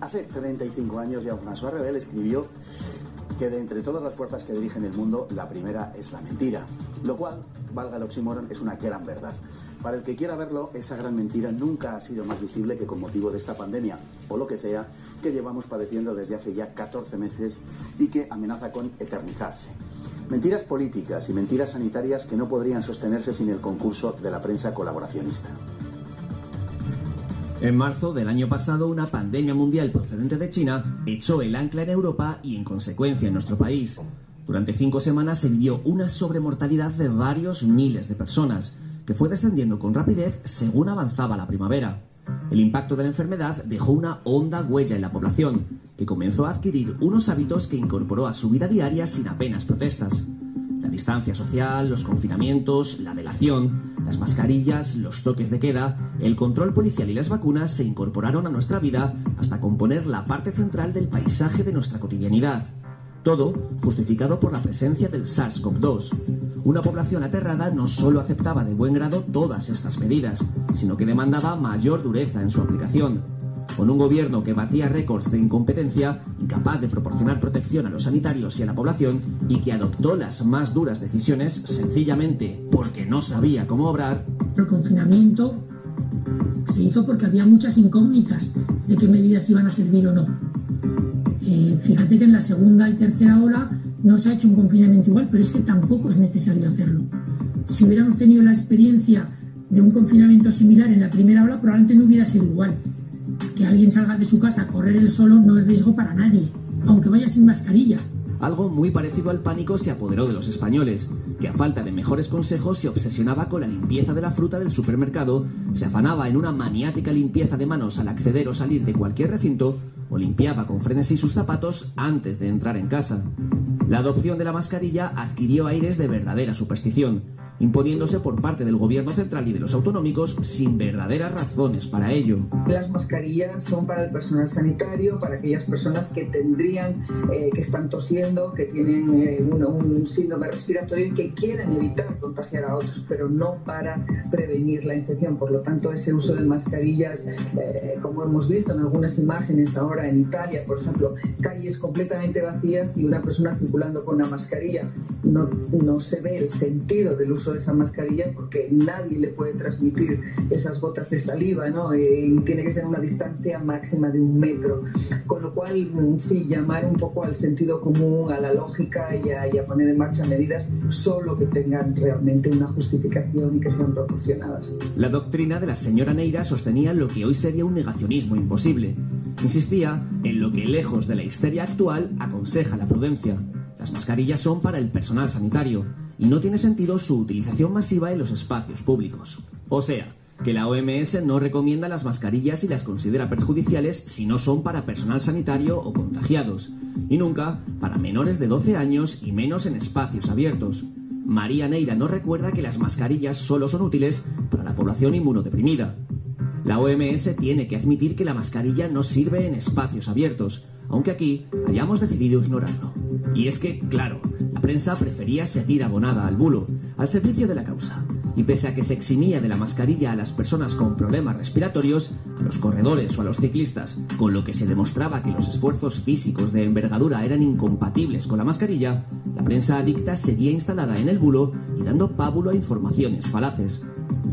Hace 35 años ya François Rebel escribió que de entre todas las fuerzas que dirigen el mundo, la primera es la mentira. Lo cual, valga el oxímoron, es una gran verdad. Para el que quiera verlo, esa gran mentira nunca ha sido más visible que con motivo de esta pandemia, o lo que sea, que llevamos padeciendo desde hace ya 14 meses y que amenaza con eternizarse. Mentiras políticas y mentiras sanitarias que no podrían sostenerse sin el concurso de la prensa colaboracionista. En marzo del año pasado, una pandemia mundial procedente de China echó el ancla en Europa y, en consecuencia, en nuestro país. Durante cinco semanas se vivió una sobremortalidad de varios miles de personas, que fue descendiendo con rapidez según avanzaba la primavera. El impacto de la enfermedad dejó una honda huella en la población, que comenzó a adquirir unos hábitos que incorporó a su vida diaria sin apenas protestas la distancia social, los confinamientos, la delación, las mascarillas, los toques de queda, el control policial y las vacunas se incorporaron a nuestra vida hasta componer la parte central del paisaje de nuestra cotidianidad. Todo justificado por la presencia del SARS-CoV-2. Una población aterrada no solo aceptaba de buen grado todas estas medidas, sino que demandaba mayor dureza en su aplicación con un gobierno que batía récords de incompetencia, incapaz de proporcionar protección a los sanitarios y a la población, y que adoptó las más duras decisiones sencillamente porque no sabía cómo obrar. El confinamiento se hizo porque había muchas incógnitas de qué medidas iban a servir o no. Eh, fíjate que en la segunda y tercera ola no se ha hecho un confinamiento igual, pero es que tampoco es necesario hacerlo. Si hubiéramos tenido la experiencia de un confinamiento similar en la primera ola, probablemente no hubiera sido igual que alguien salga de su casa a correr el solo no es riesgo para nadie, aunque vaya sin mascarilla. Algo muy parecido al pánico se apoderó de los españoles, que a falta de mejores consejos se obsesionaba con la limpieza de la fruta del supermercado, se afanaba en una maniática limpieza de manos al acceder o salir de cualquier recinto, o limpiaba con frenesí sus zapatos antes de entrar en casa. La adopción de la mascarilla adquirió aires de verdadera superstición, imponiéndose por parte del gobierno central y de los autonómicos sin verdaderas razones para ello. Las mascarillas son para el personal sanitario, para aquellas personas que tendrían, eh, que están tosiendo, que tienen eh, un, síndrome respiratorio y que quieren evitar contagiar a otros, pero no para prevenir la infección. Por lo tanto, ese uso de mascarillas, eh, como hemos visto en algunas imágenes ahora en Italia, por ejemplo, calles completamente vacías y una persona circulando con una mascarilla, no, no se ve el sentido del uso de esa mascarilla porque nadie le puede transmitir esas gotas de saliva, ¿no? Eh, y tiene que ser una distancia máxima de un metro. Con lo cual, mm, sí, llamar un poco al sentido común, a la lógica y a, y a poner en marcha medidas solo que tengan realmente una justificación y que sean proporcionadas. La doctrina de la señora Neira sostenía lo que hoy sería un negacionismo imposible. Insistía en lo que, lejos de la histeria actual, aconseja la prudencia. Las mascarillas son para el personal sanitario no tiene sentido su utilización masiva en los espacios públicos. O sea, que la OMS no recomienda las mascarillas y las considera perjudiciales si no son para personal sanitario o contagiados, y nunca para menores de 12 años y menos en espacios abiertos. María Neira no recuerda que las mascarillas solo son útiles para la población inmunodeprimida. La OMS tiene que admitir que la mascarilla no sirve en espacios abiertos, aunque aquí hayamos decidido ignorarlo. Y es que, claro, la prensa prefería seguir abonada al bulo, al servicio de la causa. Y pese a que se eximía de la mascarilla a las personas con problemas respiratorios, a los corredores o a los ciclistas, con lo que se demostraba que los esfuerzos físicos de envergadura eran incompatibles con la mascarilla, la prensa adicta seguía instalada en el bulo y dando pábulo a informaciones falaces.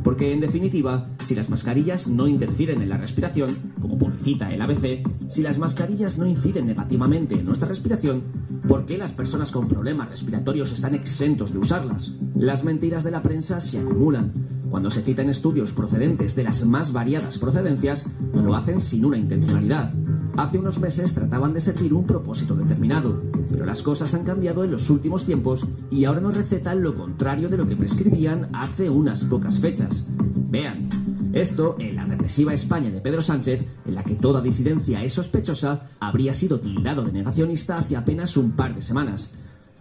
Porque, en definitiva, si las mascarillas no interfieren en la respiración, como publicita el ABC, si las mascarillas no inciden negativamente en nuestra respiración, ¿por qué las personas con problemas respiratorios están exentos de usarlas? Las mentiras de la prensa se acumulan. Cuando se citan estudios procedentes de las más variadas procedencias, no lo hacen sin una intencionalidad. Hace unos meses trataban de servir un propósito determinado, pero las cosas han cambiado en los últimos tiempos y ahora nos recetan lo contrario de lo que prescribían hace unas pocas fechas. Vean, esto en la represiva España de Pedro Sánchez, en la que toda disidencia es sospechosa, habría sido tildado de negacionista hace apenas un par de semanas.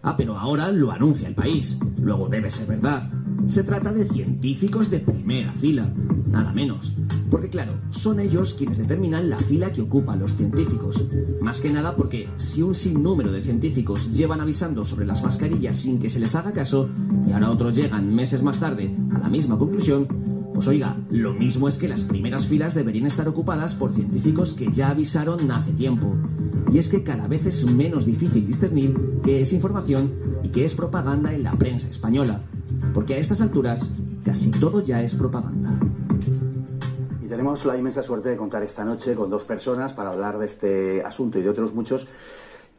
Ah, pero ahora lo anuncia el país. Luego debe ser verdad. Se trata de científicos de primera fila, nada menos. Porque claro, son ellos quienes determinan la fila que ocupan los científicos. Más que nada porque si un sinnúmero de científicos llevan avisando sobre las mascarillas sin que se les haga caso, y ahora otros llegan meses más tarde a la misma conclusión, pues oiga, lo mismo es que las primeras filas deberían estar ocupadas por científicos que ya avisaron hace tiempo. Y es que cada vez es menos difícil discernir qué es información y qué es propaganda en la prensa española. Porque a estas alturas casi todo ya es propaganda. Y tenemos la inmensa suerte de contar esta noche con dos personas para hablar de este asunto y de otros muchos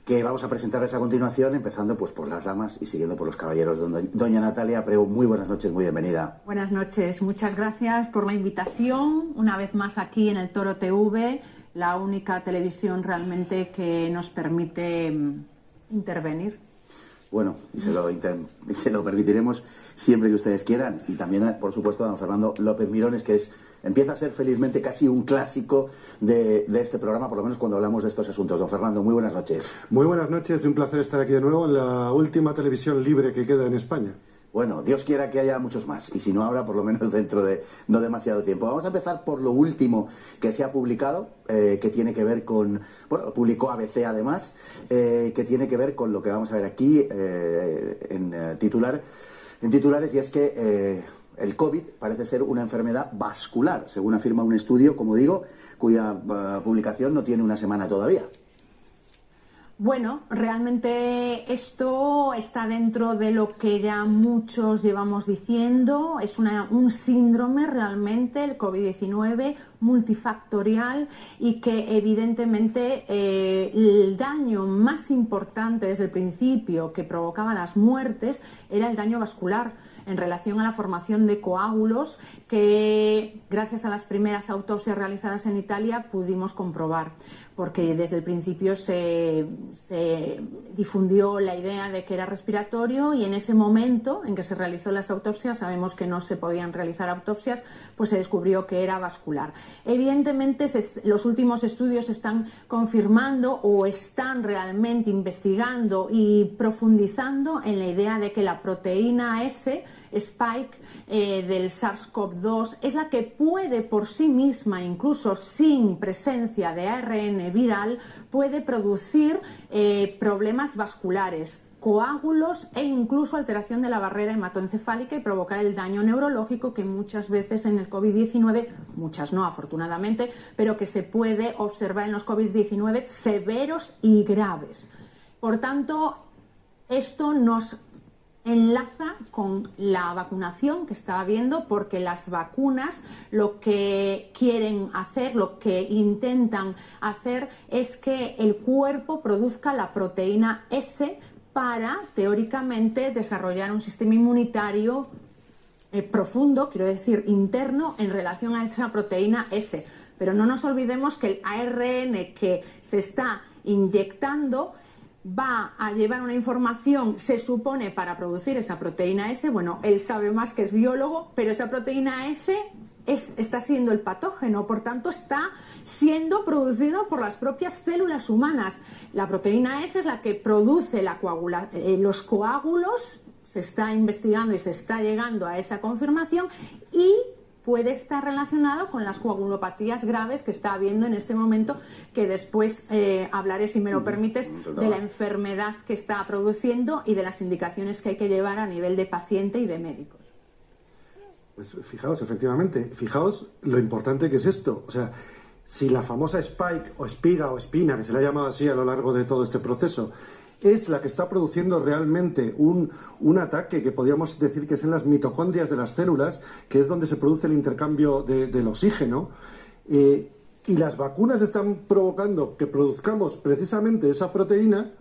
que vamos a presentarles a continuación, empezando pues por las damas y siguiendo por los caballeros. Doña Natalia Preu, muy buenas noches, muy bienvenida. Buenas noches, muchas gracias por la invitación, una vez más aquí en el Toro TV, la única televisión realmente que nos permite mm, intervenir. Bueno, y se lo, se lo permitiremos siempre que ustedes quieran. Y también, por supuesto, a don Fernando López Mirones, que es empieza a ser felizmente casi un clásico de, este programa, por lo menos cuando hablamos de estos asuntos. Don Fernando, muy buenas noches. Muy buenas noches, un placer estar aquí de nuevo en la última televisión libre que queda en España. Bueno, Dios quiera que haya muchos más, y si no habrá, por lo menos dentro de no demasiado tiempo. Vamos a empezar por lo último que se ha publicado, eh, que tiene que ver con, bueno, lo publicó ABC además, eh, que tiene que ver con lo que vamos a ver aquí eh, en titular, en titulares, y es que el COVID parece ser una enfermedad vascular, según afirma un estudio, como digo, cuya eh, publicación no tiene una semana todavía. Bueno, realmente esto está dentro de lo que ya muchos llevamos diciendo. Es un síndrome realmente, el COVID-19, multifactorial y que evidentemente eh, el daño más importante desde el principio que provocaba las muertes era el daño vascular en relación a la formación de coágulos que gracias a las primeras autopsias realizadas en Italia pudimos comprobar, porque desde el principio se, difundió la idea de que era respiratorio y en ese momento en que se realizó las autopsias, sabemos que no se podían realizar autopsias, pues se descubrió que era vascular. Evidentemente los últimos estudios están confirmando o están realmente investigando y profundizando en la idea de que la proteína S spike eh, del SARS-CoV-2 es la que puede por sí misma, incluso sin presencia de ARN viral, puede producir eh, problemas vasculares coágulos e incluso alteración de la barrera hematoencefálica y provocar el daño neurológico que muchas veces en el COVID-19, muchas no afortunadamente, pero que se puede observar en los COVID-19 severos y graves. Por tanto, esto nos enlaza con la vacunación que estaba viendo porque las vacunas lo que quieren hacer, lo que intentan hacer es que el cuerpo produzca la proteína S para, teóricamente, desarrollar un sistema inmunitario eh, profundo, quiero decir, interno, en relación a esa proteína S. Pero no nos olvidemos que el ARN que se está inyectando va a llevar una información, se supone, para producir esa proteína S. Bueno, él sabe más que es biólogo, pero esa proteína S está siendo el patógeno, por tanto está siendo producido por las propias células humanas. La proteína S es la que produce eh, los coágulos, se está investigando y se está llegando a esa confirmación y puede estar relacionado con las coagulopatías graves que está habiendo en este momento, que después eh, hablaré, si me lo permites, de la enfermedad que está produciendo y de las indicaciones que hay que llevar a nivel de paciente y de médicos. Pues fijaos, efectivamente, fijaos lo importante que es esto. O sea, si la famosa spike o espiga o espina, que se le ha llamado así a lo largo de todo este proceso, es la que está produciendo realmente un, ataque que podríamos decir que es en las mitocondrias de las células, que es donde se produce el intercambio del oxígeno. Eh, y las vacunas están provocando que produzcamos precisamente esa proteína.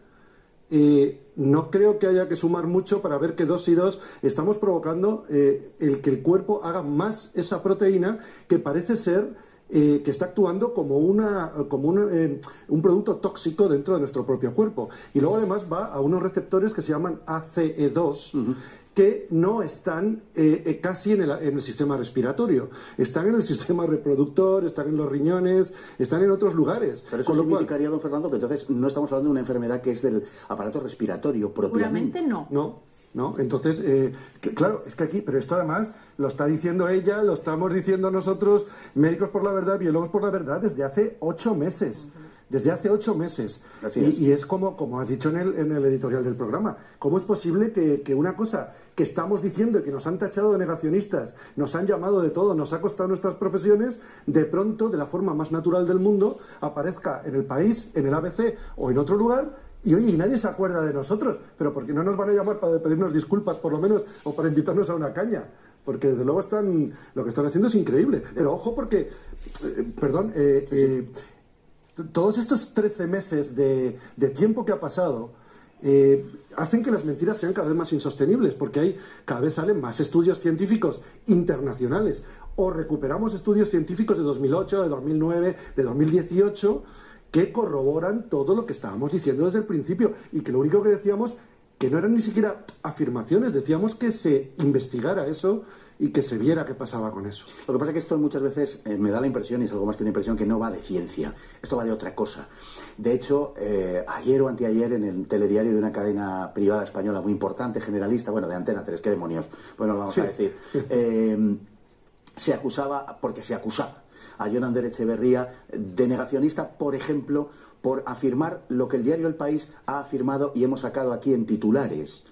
Eh, no creo que haya que sumar mucho para ver que dos y dos estamos provocando eh, el que el cuerpo haga más esa proteína que parece ser eh, que está actuando como, una, como eh, un producto tóxico dentro de nuestro propio cuerpo. Y luego además va a unos receptores que se llaman ACE2. que no están eh, casi en el, en el, sistema respiratorio. Están en el sistema reproductor, están en los riñones, están en otros lugares. Pero eso significaría, don Fernando, que entonces no estamos hablando de una enfermedad que es del aparato respiratorio propiamente. no. No, ¿no? Entonces, eh, claro, es que aquí, pero esto además lo está diciendo ella, lo estamos diciendo nosotros, médicos por la verdad, biólogos por la verdad, desde hace ocho meses. Desde hace ocho meses. y, es como, como has dicho en el, en el editorial del programa. ¿Cómo es posible que, que una cosa que estamos diciendo y que nos han tachado de negacionistas, nos han llamado de todo, nos ha costado nuestras profesiones, de pronto, de la forma más natural del mundo, aparezca en el país, en el ABC o en otro lugar y oye, y nadie se acuerda de nosotros, pero porque no nos van a llamar para pedirnos disculpas por lo menos o para invitarnos a una caña. Porque desde luego están, lo que están haciendo es increíble. Pero ojo porque, eh, perdón, eh, eh, todos estos 13 meses de, tiempo que ha pasado hacen que las mentiras sean cada vez más insostenibles, porque hay, cada vez salen más estudios científicos internacionales. O recuperamos estudios científicos de 2008, de 2009, de 2018 que corroboran todo lo que estábamos diciendo desde el principio y que lo único que decíamos que no eran ni siquiera afirmaciones, decíamos que se investigara eso y que se viera qué pasaba con eso. Lo que pasa es que esto muchas veces eh, me da la impresión, y es algo más que una impresión, que no va de ciencia, esto va de otra cosa. De hecho, eh, ayer o anteayer en el telediario de una cadena privada española muy importante, generalista, bueno, de Antena 3, qué demonios, bueno, lo vamos a decir, eh, se acusaba, porque se acusaba a Jonander Echeverría de negacionista, por ejemplo, por afirmar lo que el diario El País ha afirmado y hemos sacado aquí en titulares.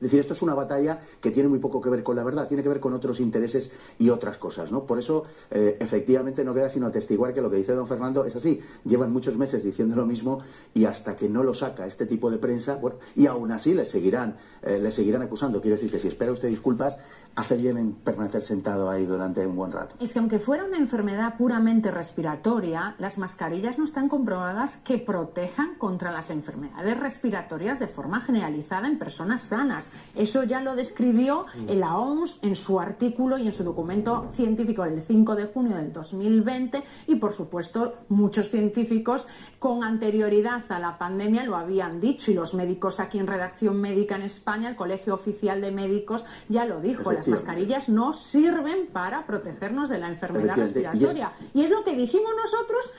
Es decir, esto es una batalla que tiene muy poco que ver con la verdad, tiene que ver con otros intereses y otras cosas, ¿no? Por eso, eh, efectivamente, no queda sino atestiguar que lo que dice don Fernando es así. Llevan muchos meses diciendo lo mismo y hasta que no lo saca este tipo de prensa, bueno, y aún así le seguirán, eh, le seguirán acusando. Quiero decir que si espera usted disculpas, hace bien en permanecer sentado ahí durante un buen rato. Es que aunque fuera una enfermedad puramente respiratoria, las mascarillas no están comprobadas que protejan contra las enfermedades respiratorias de forma generalizada en personas sanas. Eso ya lo describió la OMS en su artículo y en su documento científico del 5 de junio del 2020 y, por supuesto, muchos científicos con anterioridad a la pandemia lo habían dicho y los médicos aquí en Redacción Médica en España, el Colegio Oficial de Médicos ya lo dijo, las mascarillas no sirven para protegernos de la enfermedad respiratoria. Y es lo que dijimos nosotros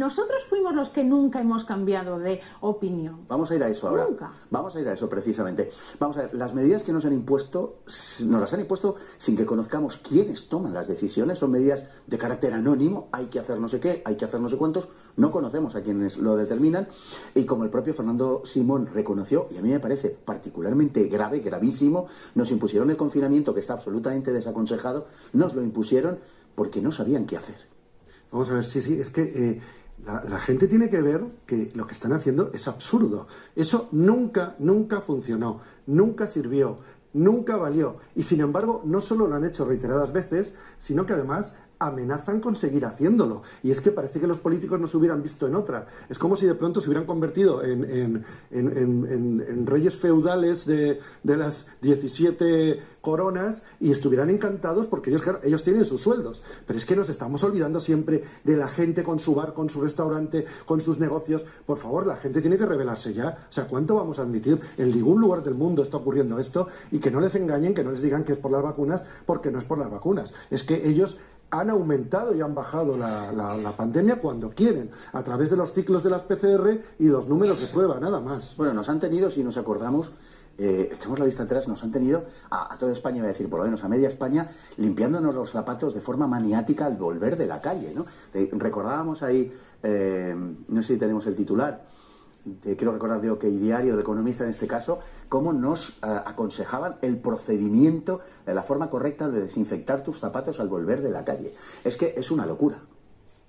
nosotros fuimos los que nunca hemos cambiado de opinión. Vamos a ir a eso ahora. Nunca. Vamos a ir a eso precisamente. Vamos a ver, las medidas que nos han impuesto, nos las han impuesto sin que conozcamos quiénes toman las decisiones. Son medidas de carácter anónimo. Hay que hacer no sé qué, hay que hacer no sé cuántos. No conocemos a quienes lo determinan. Y como el propio Fernando Simón reconoció, y a mí me parece particularmente grave, gravísimo, nos impusieron el confinamiento que está absolutamente desaconsejado. Nos lo impusieron porque no sabían qué hacer. Vamos a ver, sí, sí, es que eh, la, gente tiene que ver que lo que están haciendo es absurdo. Eso nunca, nunca funcionó, nunca sirvió, nunca valió. Y sin embargo, no solo lo han hecho reiteradas veces, sino que además amenazan con seguir haciéndolo. Y es que parece que los políticos no se hubieran visto en otra. Es como si de pronto se hubieran convertido en, reyes feudales de, las 17 coronas y estuvieran encantados porque ellos, ellos tienen sus sueldos. Pero es que nos estamos olvidando siempre de la gente con su bar, con su restaurante, con sus negocios. Por favor, la gente tiene que revelarse ya. O sea, ¿cuánto vamos a admitir? En ningún lugar del mundo está ocurriendo esto y que no les engañen, que no les digan que es por las vacunas, porque no es por las vacunas. Es que ellos han aumentado y han bajado la, pandemia cuando quieren, a través de los ciclos de las PCR y los números de prueba, nada más. Bueno, nos han tenido, si nos acordamos, eh, echamos la vista atrás, nos han tenido a, toda España, voy a decir, por lo menos a media España, limpiándonos los zapatos de forma maniática al volver de la calle, ¿no? recordábamos ahí, eh, no sé si tenemos el titular, quiero recordar de OK Diario, de Economista en este caso, cómo nos eh, aconsejaban el procedimiento, eh, la forma correcta de desinfectar tus zapatos al volver de la calle. Es que es una locura.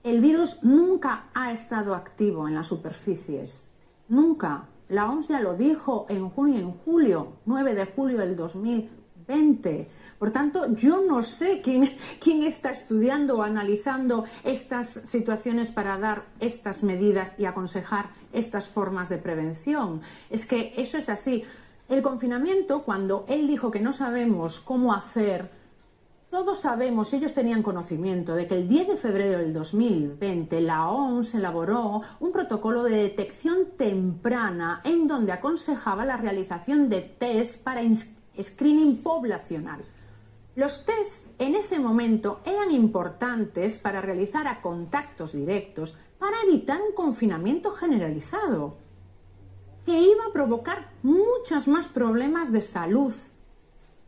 El virus nunca ha estado activo en las superficies. Nunca. La OMS ya lo dijo en junio y en julio, 9 de julio del 2000 por tanto, yo no sé quién, quién está estudiando o analizando estas situaciones para dar estas medidas y aconsejar estas formas de prevención. Es que eso es así. El confinamiento, cuando él dijo que no sabemos cómo hacer, todos sabemos, ellos tenían conocimiento de que el 10 de febrero del 2020 la OMS elaboró un protocolo de detección temprana en donde aconsejaba la realización de test para screening poblacional. Los test en ese momento eran importantes para realizar a contactos directos para evitar un confinamiento generalizado. que iba a provocar muchos más problemas de salud.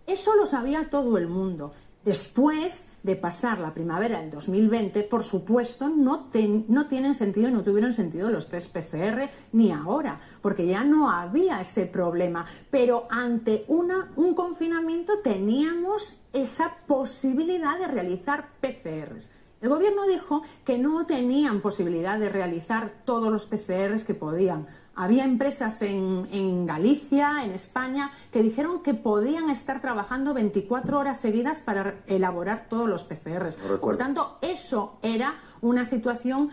Eso lo sabía todo el mundo. Después de pasar la primavera del 2020, por supuesto, no, no tienen sentido no tuvieron sentido los tres PCR ni ahora, porque ya no había ese problema. Pero ante una, un confinamiento teníamos esa posibilidad de realizar PCRs. El gobierno dijo que no tenían posibilidad de realizar todos los PCRs que podían había empresas en, Galicia, en España, que dijeron que podían estar trabajando 24 horas seguidas para elaborar todos los PCRs. Por tanto, eso era una situación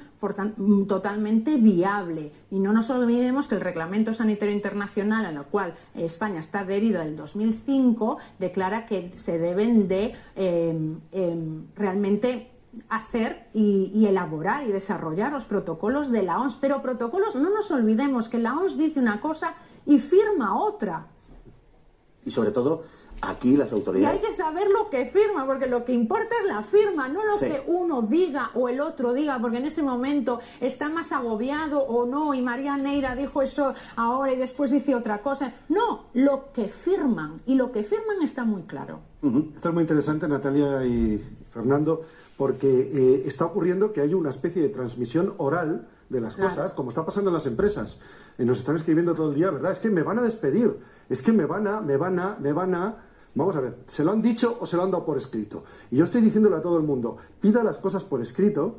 totalmente viable. Y no nos olvidemos que el Reglamento Sanitario Internacional, al cual España está adherido en el 2005, declara que se deben de eh, eh, realmente hacer y, elaborar y desarrollar los protocolos de la OMS. Pero protocolos, no nos olvidemos que la OMS dice una cosa y firma otra. Y sobre todo, aquí las autoridades. Y hay que saber lo que firma, porque lo que importa es la firma, no lo que uno diga o el otro diga, porque en ese momento está más agobiado o no, y María Neira dijo eso ahora y después dice otra cosa. No, lo que firman, y lo que firman está muy claro. Esto es muy interesante, Natalia y Fernando porque eh, está ocurriendo que hay una especie de transmisión oral de las cosas, como está pasando en las empresas. Y nos están escribiendo todo el día, ¿verdad? Es que me van a despedir, es que me van a, me van a, me van a... Vamos a ver, ¿se lo han dicho o se lo han dado por escrito? Y yo estoy diciéndole a todo el mundo, pida las cosas por escrito.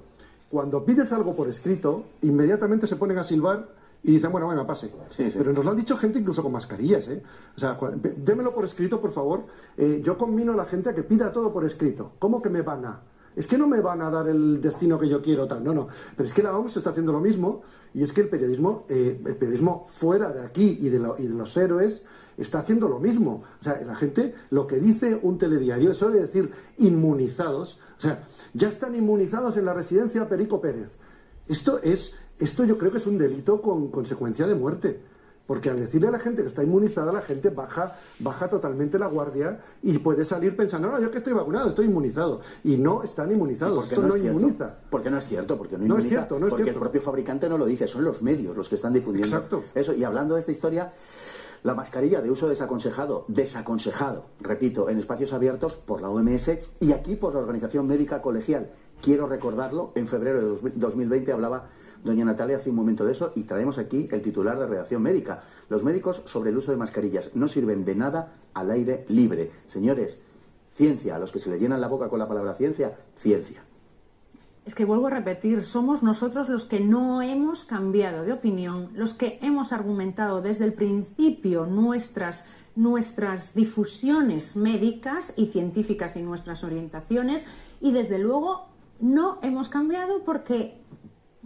Cuando pides algo por escrito, inmediatamente se ponen a silbar y dicen, bueno, bueno, pase. Pero nos lo han dicho gente incluso con mascarillas, ¿eh? O sea, démelo por escrito, por favor. Eh, yo combino a la gente a que pida todo por escrito. ¿Cómo que me van a? Es que no me van a dar el destino que yo quiero, tal. No, no. Pero es que la OMS está haciendo lo mismo y es que el periodismo, eh, el periodismo fuera de aquí y de, y de los héroes está haciendo lo mismo. O sea, la gente, lo que dice un telediario, eso de decir inmunizados, o sea, ya están inmunizados en la residencia Perico Pérez. Esto es, esto yo creo que es un delito con consecuencia de muerte. Porque al decirle a la gente que está inmunizada, la gente baja, baja totalmente la guardia y puede salir pensando, no, yo que estoy vacunado, estoy inmunizado. Y no están inmunizados, esto no, inmuniza. Porque no es cierto, porque no, inmuniza. Es cierto, no es porque el propio fabricante no lo dice, son los medios los que están difundiendo Exacto. eso. Y hablando de esta historia, la mascarilla de uso desaconsejado, desaconsejado, repito, en espacios abiertos por la OMS y aquí por la Organización Médica Colegial. Quiero recordarlo, en febrero de 2020 hablaba Doña Natalia hace un momento de eso y traemos aquí el titular de redacción médica. Los médicos sobre el uso de mascarillas no sirven de nada al aire libre. Señores, ciencia, a los que se le llenan la boca con la palabra ciencia, ciencia. Es que vuelvo a repetir, somos nosotros los que no hemos cambiado de opinión, los que hemos argumentado desde el principio nuestras, nuestras difusiones médicas y científicas y nuestras orientaciones y desde luego no hemos cambiado porque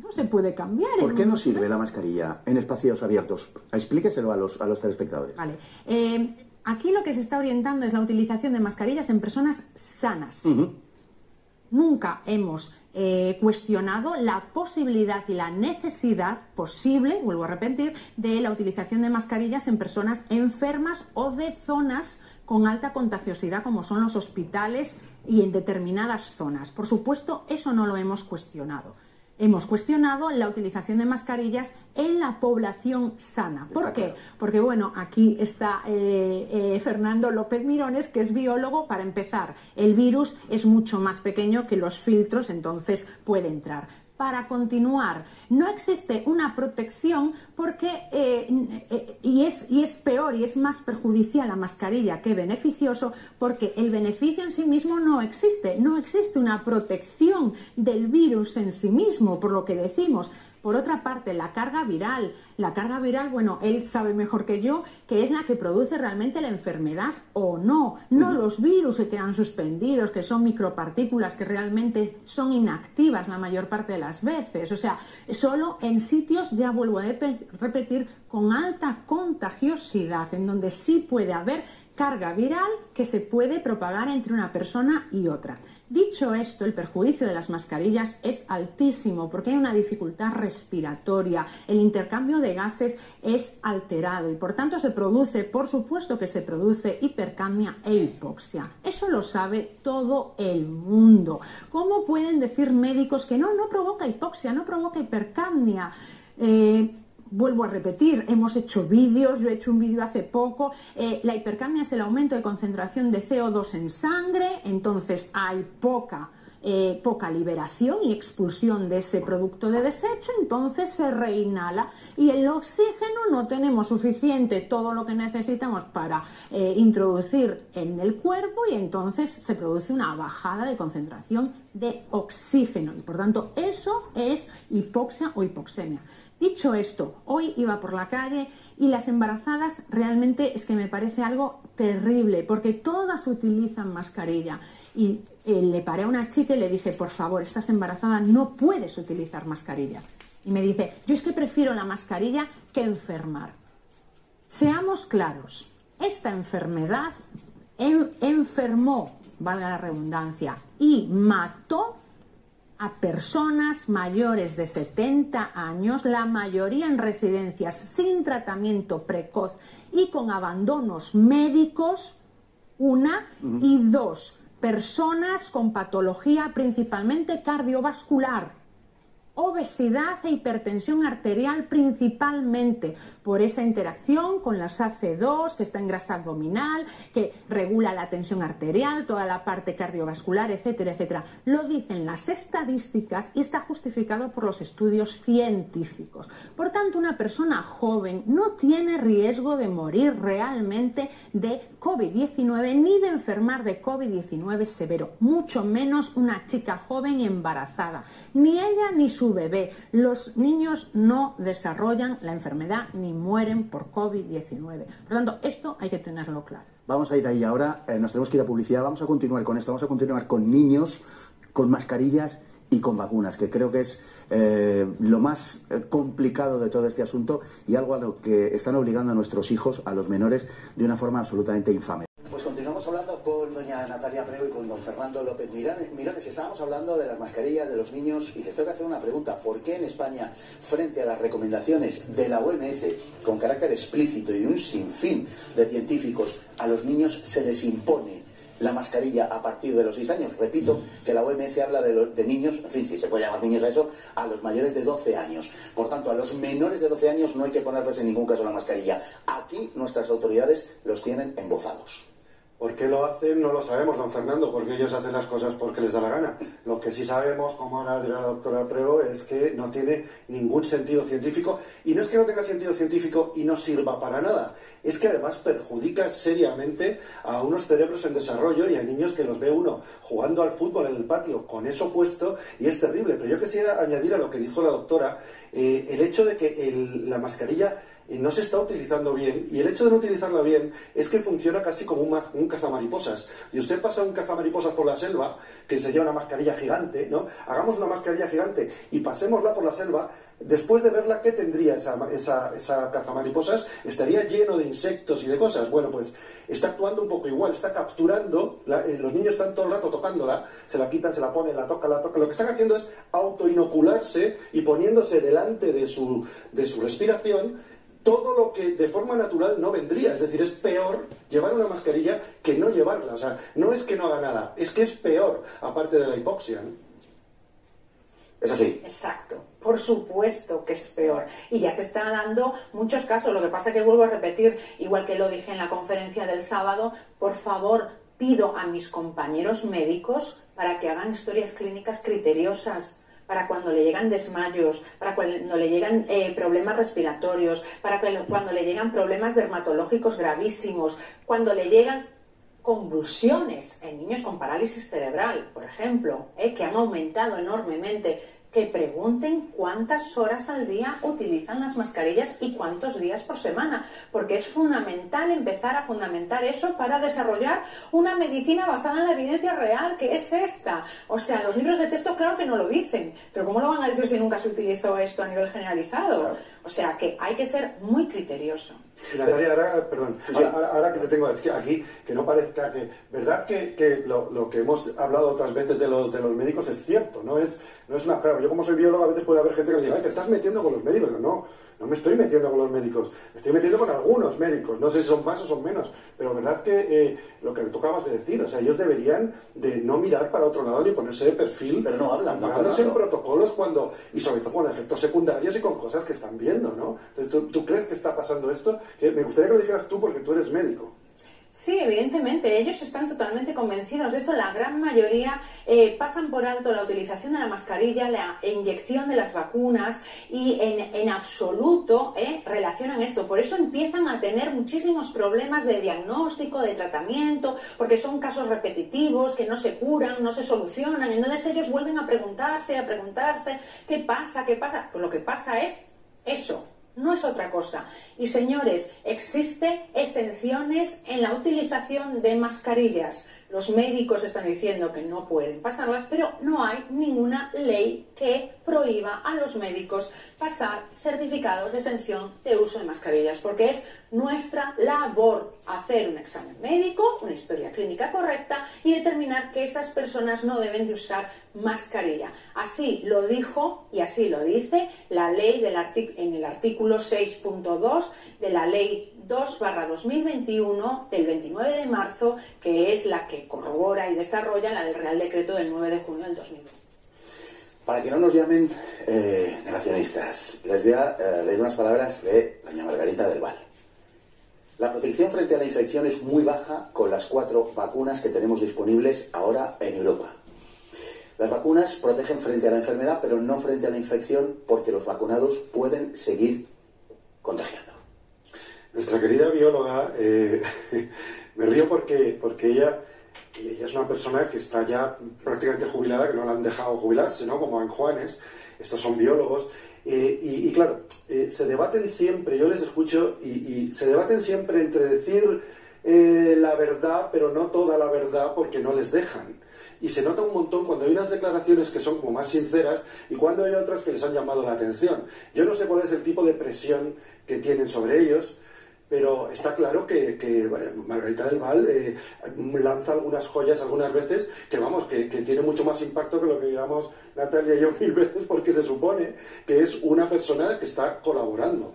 no se puede cambiar. ¿Por qué no sirve la mascarilla en espacios abiertos? Explíqueselo a los, a los telespectadores. Vale. Eh, aquí lo que se está orientando es la utilización de mascarillas en personas sanas. Nunca hemos eh, cuestionado la posibilidad y la necesidad posible, vuelvo a repetir, de la utilización de mascarillas en personas enfermas o de zonas con alta contagiosidad como son los hospitales y en determinadas zonas. Por supuesto, eso no lo hemos cuestionado hemos cuestionado la utilización de mascarillas en la población sana. ¿Por qué? Porque, bueno, aquí está eh, eh, Fernando López Mirones, que es biólogo. Para empezar, el virus es mucho más pequeño que los filtros, entonces puede entrar para continuar. No existe una protección porque, eh, eh, y, es, y es peor y es más perjudicial la mascarilla que beneficioso, porque el beneficio en sí mismo no existe. No existe una protección del virus en sí mismo, por lo que decimos. Por otra parte, la carga viral. La carga viral, bueno, él sabe mejor que yo que es la que produce realmente la enfermedad o no. No los virus que quedan suspendidos, que son micropartículas que realmente son inactivas la mayor parte de las veces. O sea, solo en sitios, ya vuelvo a repetir, con alta contagiosidad, en donde sí puede haber carga viral que se puede propagar entre una persona y otra. Dicho esto, el perjuicio de las mascarillas es altísimo porque hay una dificultad respiratoria, el intercambio de gases es alterado y por tanto se produce, por supuesto que se produce hipercamia e hipoxia. Eso lo sabe todo el mundo. ¿Cómo pueden decir médicos que no, no provoca hipoxia, no provoca hipercamia? Eh, vuelvo a repetir, hemos hecho vídeos, yo he hecho un vídeo hace poco, eh, la hipercamia es el aumento de concentración de CO2 en sangre, entonces hay poca eh, poca liberación y expulsión de ese producto de desecho, entonces se reinhala y el oxígeno no tenemos suficiente todo lo que necesitamos para eh, introducir en el cuerpo y entonces se produce una bajada de concentración de oxígeno y por tanto eso es hipoxia o hipoxemia. Dicho esto, hoy iba por la calle y las embarazadas realmente es que me parece algo terrible porque todas utilizan mascarilla y eh, le paré a una chica y le dije, por favor, estás embarazada, no puedes utilizar mascarilla. Y me dice, yo es que prefiero la mascarilla que enfermar. Seamos claros, esta enfermedad enfermó, valga la redundancia, y mató a personas mayores de 70 años, la mayoría en residencias sin tratamiento precoz y con abandonos médicos, una, y dos, personas con patología principalmente cardiovascular obesidad e hipertensión arterial principalmente por esa interacción con la AC2 que está en grasa abdominal, que regula la tensión arterial, toda la parte cardiovascular, etcétera, etcétera. Lo dicen las estadísticas y está justificado por los estudios científicos. Por tanto, una persona joven no tiene riesgo de morir realmente de COVID-19 ni de enfermar de COVID-19 severo, mucho menos una chica joven embarazada. Ni ella ni su bebé. Los niños no desarrollan la enfermedad ni mueren por COVID-19. Por lo tanto, esto hay que tenerlo claro. Vamos a ir ahí ahora, eh, nos tenemos que ir a publicidad, vamos a continuar con esto, vamos a continuar con niños, con mascarillas y con vacunas, que creo que es eh, lo más eh, complicado de todo este asunto y algo a lo que están obligando a nuestros hijos, a los menores, de una forma absolutamente infame. Pues continuamos hablando con doña Natalia Prego y con don Fernando López Mirones. Estábamos hablando de las mascarillas de los niños y les tengo que hacer una pregunta. ¿Por qué en España, frente a las recomendaciones de la OMS con carácter explícito y de un sinfín de científicos, a los niños se les impone la mascarilla a partir de los 6 años. Repito que la OMS habla de, de, niños, en fin, si se puede llamar niños a eso, a los mayores de 12 años. Por tanto, a los menores de 12 años no hay que ponerles en ningún caso la mascarilla. Aquí nuestras autoridades los tienen embozados. ¿Por qué lo hacen? No lo sabemos, don Fernando, porque ellos hacen las cosas porque les da la gana. Lo que sí sabemos, como ahora dirá la doctora Prego, es que no tiene ningún sentido científico. Y no es que no tenga sentido científico y no sirva para nada, es que además perjudica seriamente a unos cerebros en desarrollo y a niños que los ve uno jugando al fútbol en el patio con eso puesto y es terrible. Pero yo quisiera añadir a lo que dijo la doctora eh, el hecho de que la mascarilla y no se está utilizando bien. Y el hecho de no utilizarla bien es que funciona casi como un, un cazamariposas. Y usted pasa un cazamariposas por la selva, que se lleva una mascarilla gigante, ¿no? Hagamos una mascarilla gigante y pasémosla por la selva. Después de verla, ¿qué tendría esa, esa, esa cazamariposas? Estaría lleno de insectos y de cosas. Bueno, pues está actuando un poco igual, está capturando, eh, los niños están todo el rato tocándola, se la quitan, se la ponen, la tocan, la tocan. Lo que están haciendo es autoinocularse y poniéndose delante de su, de su respiración todo lo que de forma natural no vendría. Es decir, es peor llevar una mascarilla que no llevarla. O sea, no es que no haga nada, es que es peor, aparte de la hipoxia. Es así. Exacto. Por supuesto que es peor. Y ya se están dando muchos casos. Lo que pasa que vuelvo a repetir, igual que lo dije en la conferencia del sábado, por favor, pido a mis compañeros médicos para que hagan historias clínicas criteriosas para cuando le llegan desmayos, para cuando le llegan eh, problemas respiratorios, para cuando le llegan problemas dermatológicos gravísimos, cuando le llegan convulsiones en niños con parálisis cerebral, por ejemplo, eh, que han aumentado enormemente que pregunten cuántas horas al día utilizan las mascarillas y cuántos días por semana, porque es fundamental empezar a fundamentar eso para desarrollar una medicina basada en la evidencia real, que es esta. O sea, los libros de texto claro que no lo dicen, pero ¿cómo lo van a decir si nunca se utilizó esto a nivel generalizado? O sea, que hay que ser muy criterioso. Natalia, ahora, perdón, ahora, que te tengo aquí, que no parezca que, ¿verdad que, lo, que hemos hablado otras veces de los, de los médicos es cierto? No es, no es una, claro, yo como soy biólogo a veces puede haber gente que me diga, te estás metiendo con los médicos, no, no me estoy metiendo con los médicos, me estoy metiendo con algunos médicos, no sé si son más o son menos, pero verdad que eh, lo que tú acabas de decir, o sea, ellos deberían de no mirar para otro lado ni ponerse de perfil, pero no hablan, basándose en protocolos cuando, y sobre todo con efectos secundarios y con cosas que están viendo, ¿no? Entonces, ¿tú, tú crees que está pasando esto? Que me gustaría que lo dijeras tú porque tú eres médico. Sí, evidentemente, ellos están totalmente convencidos de esto. La gran mayoría eh, pasan por alto la utilización de la mascarilla, la inyección de las vacunas y en, absoluto eh, relacionan esto. Por eso empiezan a tener muchísimos problemas de diagnóstico, de tratamiento, porque son casos repetitivos que no se curan, no se solucionan. Entonces ellos vuelven a preguntarse, a preguntarse, ¿qué pasa? ¿Qué pasa? Pues lo que pasa es eso, no es otra cosa. Y señores, existen exenciones en la utilización de mascarillas. Los médicos están diciendo que no pueden pasarlas, pero no hay ninguna ley que prohíba a los médicos pasar certificados de exención de uso de mascarillas, porque es nuestra labor hacer un examen médico, una historia clínica correcta y determinar que esas personas no deben de usar mascarilla. Así lo dijo y así lo dice la ley del en el artículo 6.2 de la ley 2 2021 del 29 de marzo, que es la que corrobora y desarrolla la del Real Decreto del 9 de junio del 2020. Para que no nos llamen eh, negacionistas, les voy a eh, leer unas palabras de doña Margarita del Val. La protección frente a la infección es muy baja con las cuatro vacunas que tenemos disponibles ahora en Europa. Las vacunas protegen frente a la enfermedad, pero no frente a la infección porque los vacunados pueden seguir contagiando. Nuestra querida bióloga, eh, me río porque, porque ella, ella es una persona que está ya prácticamente jubilada, que no la han dejado jubilarse, ¿no? Como en Juanes, estos son biólogos, eh, y, claro, eh, se debaten siempre, yo les escucho, y, se debaten siempre entre decir la verdad, pero no toda la verdad, porque no les dejan. Y se nota un montón cuando hay unas declaraciones que son como más sinceras y cuando hay otras que les han llamado la atención. Yo no sé cuál es el tipo de presión que tienen sobre ellos, pero está claro que, Margarita del Val eh, lanza algunas joyas algunas veces que vamos, que, tiene mucho más impacto que lo que digamos Natalia y yo mil veces porque se supone que es una persona que está colaborando.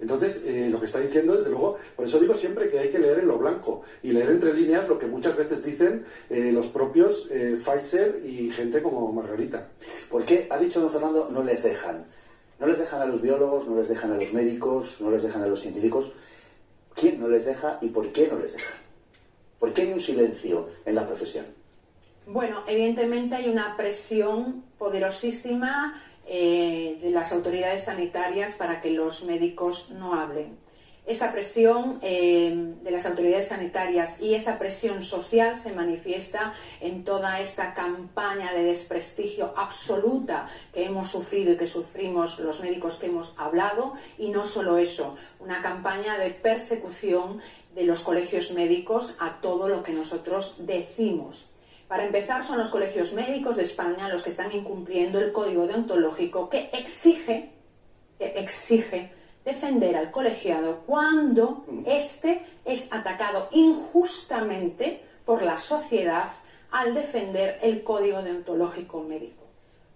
Entonces, eh, lo que está diciendo, desde luego, por eso digo siempre que hay que leer en lo blanco y leer entre líneas lo que muchas veces dicen eh, los propios Pfizer y gente como Margarita. ¿Por qué, ha dicho don Fernando, no les dejan? No les dejan a los biólogos, no les dejan a los médicos, no les dejan a los científicos. ¿Quién no les deja y por qué no les deja? ¿Por qué hay un silencio en la profesión? Bueno, evidentemente hay una presión poderosísima eh, de las autoridades sanitarias para que los médicos no hablen esa presión eh, de las autoridades sanitarias y esa presión social se manifiesta en toda esta campaña de desprestigio absoluta que hemos sufrido y que sufrimos los médicos que hemos hablado y no solo eso, una campaña de persecución de los colegios médicos a todo lo que nosotros decimos. Para empezar, son los colegios médicos de España los que están incumpliendo el código deontológico que exige, que exige defender al colegiado cuando éste es atacado injustamente por la sociedad al defender el código deontológico médico.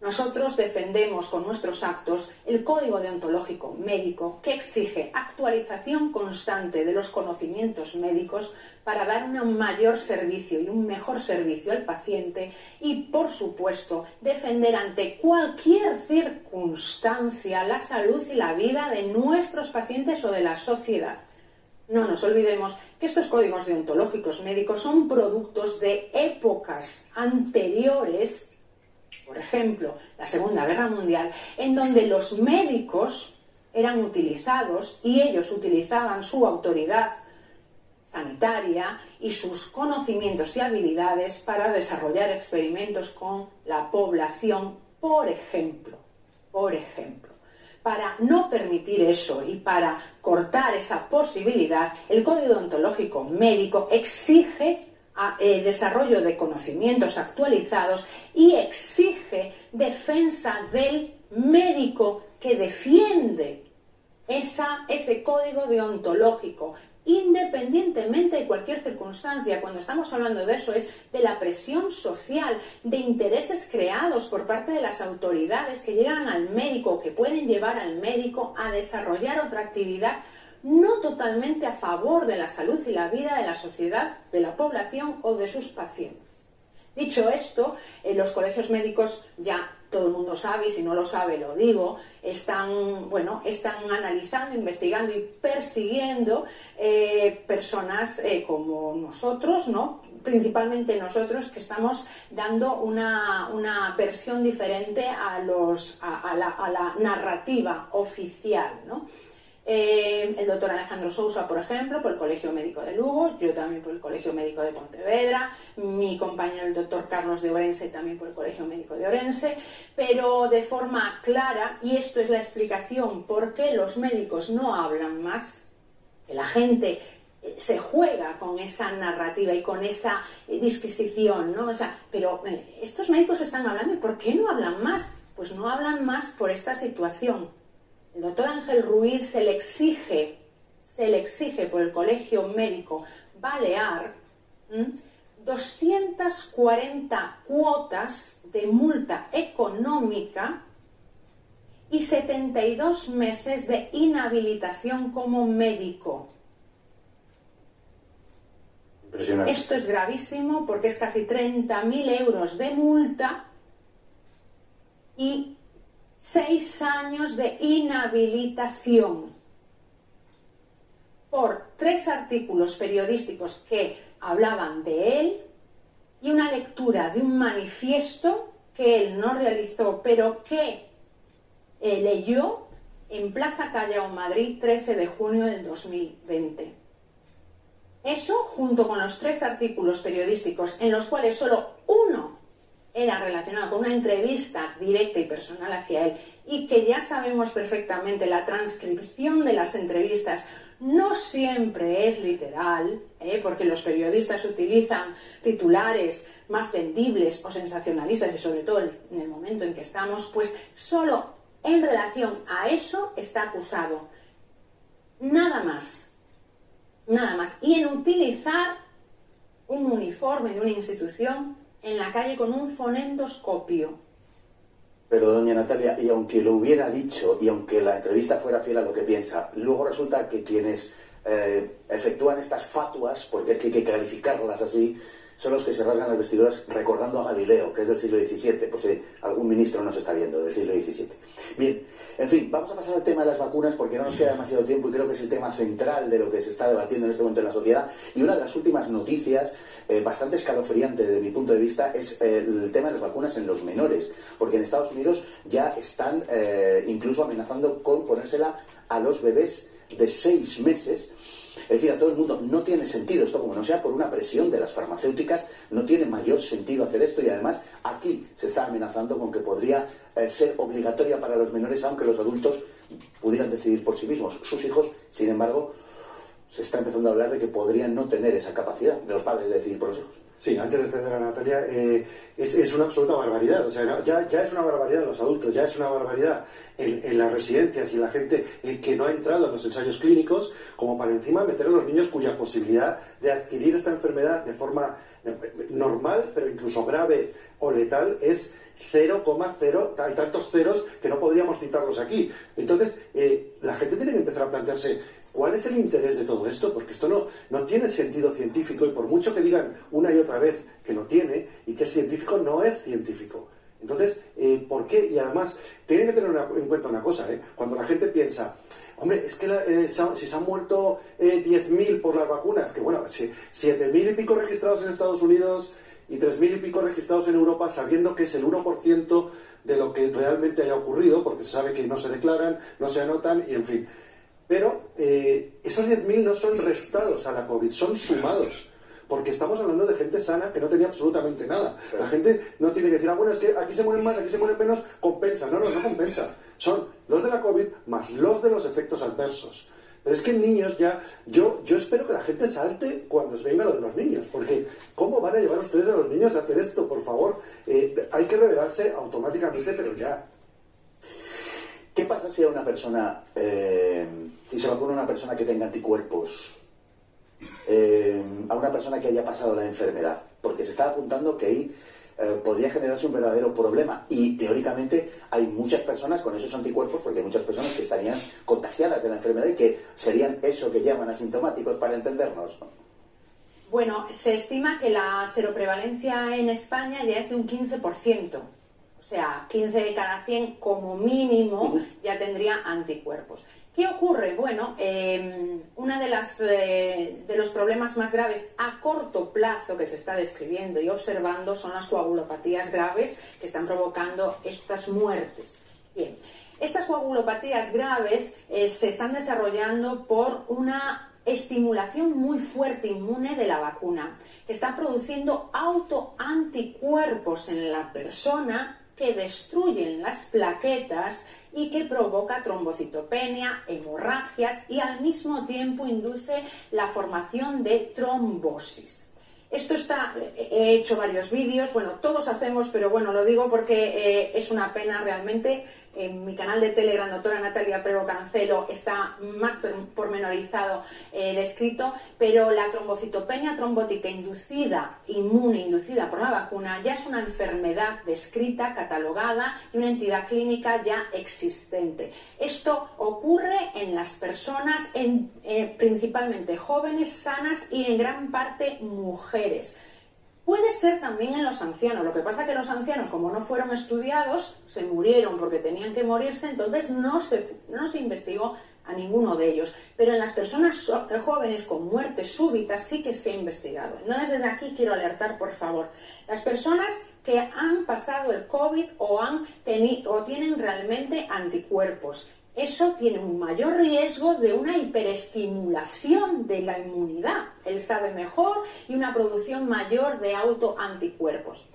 Nosotros defendemos con nuestros actos el código deontológico médico que exige actualización constante de los conocimientos médicos para dar un mayor servicio y un mejor servicio al paciente y, por supuesto, defender ante cualquier circunstancia la salud y la vida de nuestros pacientes o de la sociedad. No nos olvidemos que estos códigos deontológicos médicos son productos de épocas anteriores por ejemplo, la Segunda Guerra Mundial, en donde los médicos eran utilizados y ellos utilizaban su autoridad sanitaria y sus conocimientos y habilidades para desarrollar experimentos con la población, por ejemplo, por ejemplo. Para no permitir eso y para cortar esa posibilidad, el Código Ontológico Médico exige el desarrollo de conocimientos actualizados y exige defensa del médico que defiende esa, ese código deontológico independientemente de cualquier circunstancia. Cuando estamos hablando de eso es de la presión social, de intereses creados por parte de las autoridades que llegan al médico, que pueden llevar al médico a desarrollar otra actividad no totalmente a favor de la salud y la vida de la sociedad, de la población o de sus pacientes. Dicho esto, en los colegios médicos ya todo el mundo sabe, y si no lo sabe lo digo, están, bueno, están analizando, investigando y persiguiendo eh, personas eh, como nosotros, ¿no? principalmente nosotros que estamos dando una, una versión diferente a, los, la, a la narrativa oficial. ¿no? Eh, el doctor Alejandro Sousa, por ejemplo, por el Colegio Médico de Lugo, yo también por el Colegio Médico de Pontevedra, mi compañero el doctor Carlos de Orense también por el Colegio Médico de Orense, pero de forma clara, y esto es la explicación por qué los médicos no hablan más, que la gente eh, se juega con esa narrativa y con esa eh, disquisición, ¿no? O sea, pero estos médicos están hablando ¿por qué no hablan más? Pues no hablan más por esta situación el doctor Ángel Ruiz se le exige, se le exige por el Colegio Médico Balear 240 cuotas de multa económica y 72 meses de inhabilitación como médico. Esto es gravísimo porque es casi 30.000 euros de multa y seis años de inhabilitación por tres artículos periodísticos que hablaban de él y una lectura de un manifiesto que él no realizó, pero que eh, leyó en Plaza Callao, Madrid, 13 de junio del 2020. Eso, junto con los tres artículos periodísticos en los cuales solo uno era relacionado con una entrevista directa y personal hacia él y que ya sabemos perfectamente la transcripción de las entrevistas no siempre es literal, ¿eh? porque los periodistas utilizan titulares más vendibles o sensacionalistas y sobre todo en el momento en que estamos, pues solo en relación a eso está acusado. Nada más. Nada más. Y en utilizar un uniforme en una institución en la calle con un fonendoscopio. Pero doña Natalia, y aunque lo hubiera dicho, y aunque la entrevista fuera fiel a lo que piensa, luego resulta que quienes eh, efectúan estas fatuas, porque es que hay que calificarlas así, son los que se rasgan las vestiduras recordando a Galileo, que es del siglo XVII, por si algún ministro nos está viendo, del siglo XVII. Bien, en fin, vamos a pasar al tema de las vacunas porque no nos queda demasiado tiempo y creo que es el tema central de lo que se está debatiendo en este momento en la sociedad. Y una de las últimas noticias, eh, bastante escalofriante desde mi punto de vista, es eh, el tema de las vacunas en los menores, porque en Estados Unidos ya están eh, incluso amenazando con ponérsela a los bebés de seis meses es decir, a todo el mundo no tiene sentido esto, como no sea por una presión de las farmacéuticas, no tiene mayor sentido hacer esto y además aquí se está amenazando con que podría ser obligatoria para los menores, aunque los adultos pudieran decidir por sí mismos. Sus hijos, sin embargo, se está empezando a hablar de que podrían no tener esa capacidad de los padres de decidir por los hijos. Sí, antes de ceder a Natalia, eh, es, una absoluta barbaridad. O sea, ya, ya, es una barbaridad en los adultos, ya es una barbaridad en, las residencias y la gente que no ha entrado en los ensayos clínicos, como para encima meter a los niños cuya posibilidad de adquirir esta enfermedad de forma normal, pero incluso grave o letal, es 0,0, hay tantos ceros que no podríamos citarlos aquí. Entonces, eh, la gente tiene que empezar a plantearse ¿Cuál es el interés de todo esto? Porque esto no, no tiene sentido científico y por mucho que digan una y otra vez que lo tiene y que es científico, no es científico. Entonces, eh, ¿por qué? Y además, tienen que tener en cuenta una cosa, ¿eh? cuando la gente piensa, hombre, es que eh, si se han muerto 10.000 por las vacunas, que bueno, 7.000 y pico registrados en Estados Unidos y 3.000 y pico registrados en Europa, sabiendo que es el 1% de lo que realmente haya ocurrido, porque se sabe que no se declaran, no se anotan, y en fin. Pero eh, esos 10.000 no son restados a la COVID, son sumados. Porque estamos hablando de gente sana que no tenía absolutamente nada. La gente no tiene que decir, ah, bueno, es que aquí se mueren más, aquí se mueren menos, compensa. No, no, no compensa. Son los de la COVID más los de los efectos adversos. Pero es que en niños ya, yo, yo espero que la gente salte cuando os venga lo de los niños, porque ¿cómo van a llevar ustedes a los niños a hacer esto? Por favor, eh, hay que revelarse automáticamente, pero ya. ¿Qué pasa si a una persona, eh, si se vacuna una persona que tenga anticuerpos a una persona que haya pasado la enfermedad, porque se está apuntando que ahí eh, podría generarse un verdadero problema. Y teóricamente hay muchas personas con esos anticuerpos, porque hay muchas personas que estarían contagiadas de la enfermedad y que serían eso que llaman asintomáticos para entendernos. Bueno, se estima que la seroprevalencia en España ya es de un 15%. O sea, 15 de cada 100 como mínimo ya tendría anticuerpos. ¿Qué ocurre? Bueno, eh, uno de, las, eh, de los problemas más graves a corto plazo que se está describiendo y observando son las coagulopatías graves que están provocando estas muertes. Bien, estas coagulopatías graves eh, se están desarrollando por una estimulación muy fuerte inmune de la vacuna, que está produciendo autoanticuerpos en la persona que destruyen las plaquetas y que provoca trombocitopenia, hemorragias y al mismo tiempo induce la formación de trombosis. Esto está, he hecho varios vídeos, bueno, todos hacemos, pero bueno, lo digo porque eh, es una pena realmente en mi canal de Telegram, doctora Natalia Prego Cancelo, está más pormenorizado eh, descrito, pero la trombocitopenia trombótica inducida, inmune inducida por la vacuna, ya es una enfermedad descrita, catalogada y una entidad clínica ya existente. Esto ocurre en las personas, en, eh, principalmente jóvenes, sanas y en gran parte mujeres. Puede ser también en los ancianos. Lo que pasa es que los ancianos, como no fueron estudiados, se murieron porque tenían que morirse, entonces no se, no se investigó a ninguno de ellos. Pero en las personas jóvenes con muerte súbita sí que se ha investigado. Entonces desde aquí quiero alertar, por favor, las personas que han pasado el COVID o, han o tienen realmente anticuerpos eso tiene un mayor riesgo de una hiperestimulación de la inmunidad. Él sabe mejor y una producción mayor de autoanticuerpos.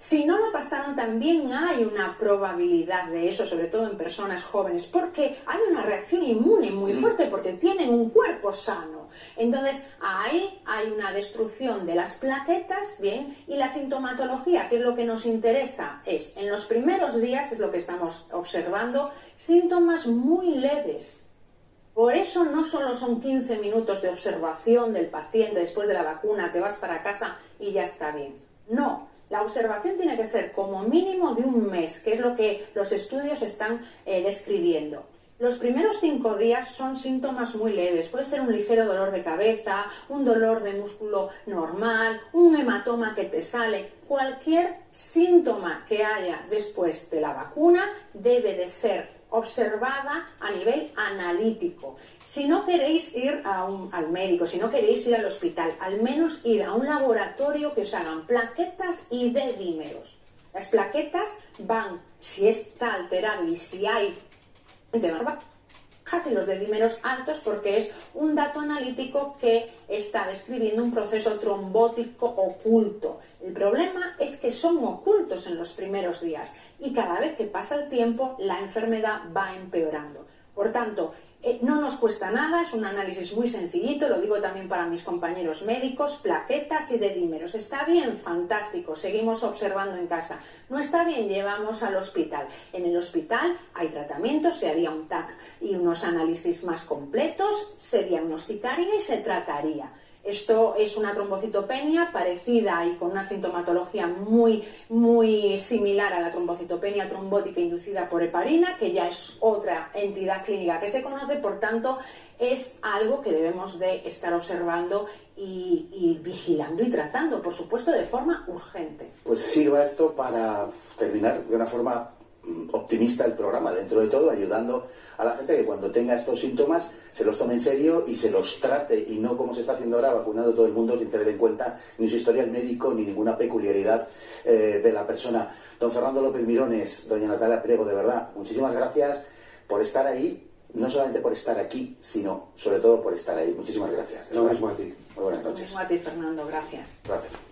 Si no lo pasaron, también hay una probabilidad de eso, sobre todo en personas jóvenes, porque hay una reacción inmune muy fuerte, porque tienen un cuerpo sano. Entonces, ahí hay una destrucción de las plaquetas, bien, y la sintomatología, que es lo que nos interesa, es en los primeros días, es lo que estamos observando, síntomas muy leves. Por eso no solo son 15 minutos de observación del paciente después de la vacuna, te vas para casa y ya está bien. No, la observación tiene que ser como mínimo de un mes, que es lo que los estudios están eh, describiendo. Los primeros cinco días son síntomas muy leves. Puede ser un ligero dolor de cabeza, un dolor de músculo normal, un hematoma que te sale. Cualquier síntoma que haya después de la vacuna debe de ser observada a nivel analítico. Si no queréis ir al médico, si no queréis ir al hospital, al menos ir a un laboratorio que os hagan plaquetas y dedímeros. Las plaquetas van, si está alterado y si hay de y los dedímeros altos porque es un dato analítico que está describiendo un proceso trombótico oculto. El problema es que son ocultos en los primeros días y cada vez que pasa el tiempo la enfermedad va empeorando. Por tanto, eh, no nos cuesta nada, es un análisis muy sencillito, lo digo también para mis compañeros médicos, plaquetas y dedímeros. Está bien, fantástico, seguimos observando en casa. No está bien, llevamos al hospital. En el hospital hay tratamiento, se haría un TAC y unos análisis más completos, se diagnosticaría y se trataría. Esto es una trombocitopenia parecida y con una sintomatología muy, muy similar a la trombocitopenia trombótica inducida por heparina, que ya es otra entidad clínica que se conoce, por tanto, es algo que debemos de estar observando y, y, vigilando y tratando, por supuesto, de forma urgente. Pues sirva esto para terminar de una forma optimista el programa, dentro de todo, ayudando a la gente que cuando tenga estos síntomas se los tome en serio y se los trate y no como se está haciendo ahora, vacunando todo el mundo sin tener en cuenta ni su historial médico ni ninguna peculiaridad eh, de la persona. Don Fernando López Mirones, doña Natalia Priego, de verdad, muchísimas gracias por estar ahí, no solamente por estar aquí, sino sobre todo por estar ahí. Muchísimas gracias. Lo mismo a ti. Muy buenas noches. Lo mismo a ti, Fernando. Gracias. Gracias.